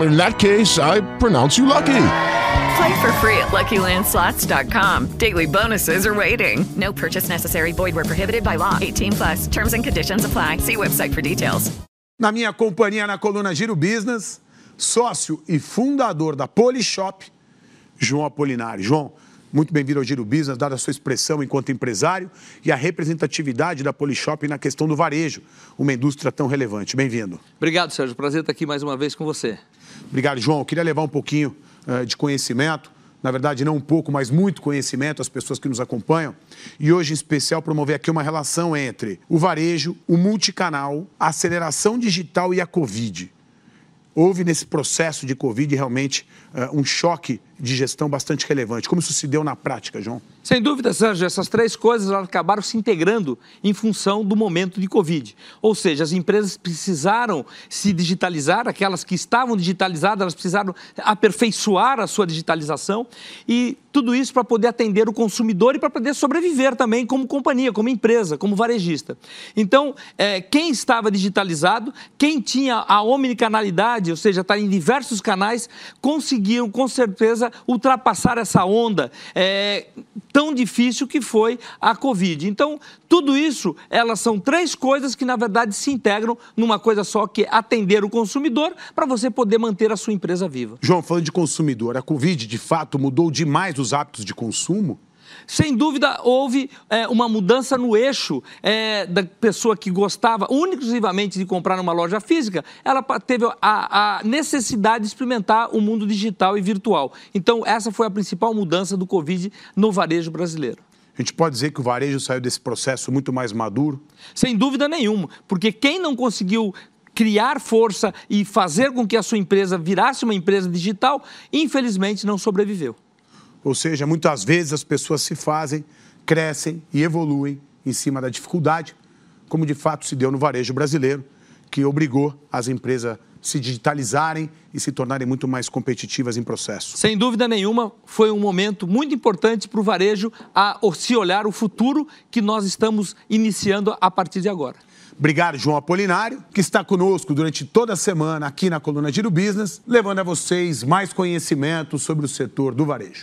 In that case, I pronounce you lucky. Play for free at LuckyLandSlots.com. Daily bonuses are waiting. No purchase necessary. Void where prohibited by law. 18 plus. Terms and conditions apply. See website for details. Na minha companhia na coluna Giro Business, sócio e fundador da Polishop, João Apolinário. João, muito bem-vindo ao Giro Business, dada a sua expressão enquanto empresário e a representatividade da Polishop na questão do varejo, uma indústria tão relevante. Bem-vindo. Obrigado, Sérgio. Prazer estar aqui mais uma vez com você. Obrigado, João. Eu queria levar um pouquinho uh, de conhecimento, na verdade, não um pouco, mas muito conhecimento às pessoas que nos acompanham. E hoje, em especial, promover aqui uma relação entre o varejo, o multicanal, a aceleração digital e a Covid. Houve nesse processo de Covid realmente uh, um choque de gestão bastante relevante. Como isso se deu na prática, João? Sem dúvida, Sérgio, essas três coisas acabaram se integrando em função do momento de Covid. Ou seja, as empresas precisaram se digitalizar, aquelas que estavam digitalizadas, elas precisaram aperfeiçoar a sua digitalização e tudo isso para poder atender o consumidor e para poder sobreviver também como companhia, como empresa, como varejista. Então, é, quem estava digitalizado, quem tinha a omnicanalidade, ou seja, estar em diversos canais, conseguiam com certeza ultrapassar essa onda é, tão difícil que foi a Covid. Então, tudo isso, elas são três coisas que, na verdade, se integram numa coisa só, que é atender o consumidor para você poder manter a sua empresa viva. João, falando de consumidor, a Covid, de fato, mudou demais os hábitos de consumo? Sem dúvida, houve é, uma mudança no eixo é, da pessoa que gostava exclusivamente de comprar numa loja física, ela teve a, a, necessidade de experimentar o mundo digital e virtual. Então, essa foi a principal mudança do Covid no varejo brasileiro. A gente pode dizer que o varejo saiu desse processo muito mais maduro? Sem dúvida nenhuma, porque quem não conseguiu criar força e fazer com que a sua empresa virasse uma empresa digital, infelizmente não sobreviveu. Ou seja, muitas vezes as pessoas se fazem, crescem e evoluem em cima da dificuldade, como de fato se deu no varejo brasileiro, que obrigou as empresas se digitalizarem e se tornarem muito mais competitivas em processo. Sem dúvida nenhuma, foi um momento muito importante para o varejo a se olhar o futuro que nós estamos iniciando a partir de agora. Obrigado, João Apolinário, que está conosco durante toda a semana aqui na coluna Giro Business, levando a vocês mais conhecimento sobre o setor do varejo.